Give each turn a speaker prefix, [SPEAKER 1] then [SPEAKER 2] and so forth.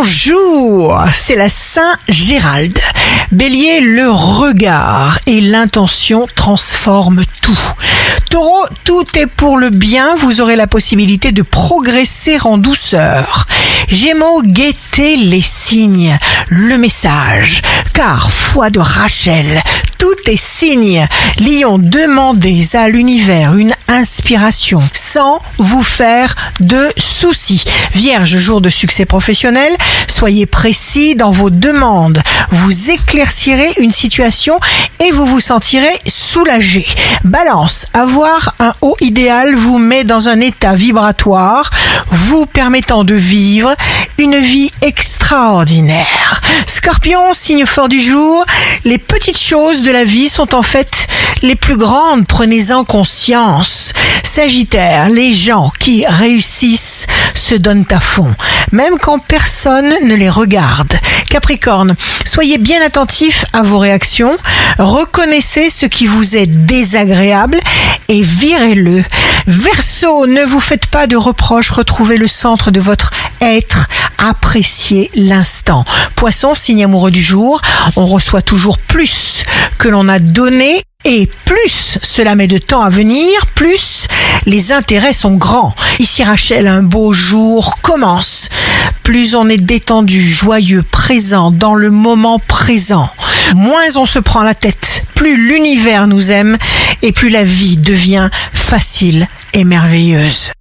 [SPEAKER 1] Bonjour, c'est la Saint Gérald. Bélier, le regard et l'intention transforment tout. Taureau, tout est pour le bien, vous aurez la possibilité de progresser en douceur. Gémeaux, guettez les signes, le message, car foi de Rachel, tout est signe. Lion, demandez à l'univers une inspiration sans vous faire de soucis. Vierge, jour de succès professionnel, soyez précis dans vos demandes. Vous éclaircirez une situation et vous vous sentirez soulagé. Balance, avoir un haut idéal vous met dans un état vibratoire, vous permettant de vivre une vie extraordinaire. Scorpion, signe fort du jour, les petites choses de la vie sont en fait les plus grandes, prenez-en conscience. Sagittaire, les gens qui réussissent se donnent à fond, même quand personne ne les regarde. Capricorne, soyez bien attentif à vos réactions, reconnaissez ce qui vous est désagréable et virez-le. Verseau, ne vous faites pas de reproches, retrouvez le centre de votre être, appréciez l'instant. Poisson, signe amoureux du jour, on reçoit toujours plus que l'on a donné et plus cela met de temps à venir, plus les intérêts sont grands. Ici Rachel, un beau jour commence. Plus on est détendu, joyeux, présent, dans le moment présent, moins on se prend la tête, plus l'univers nous aime et plus la vie devient facile et merveilleuse.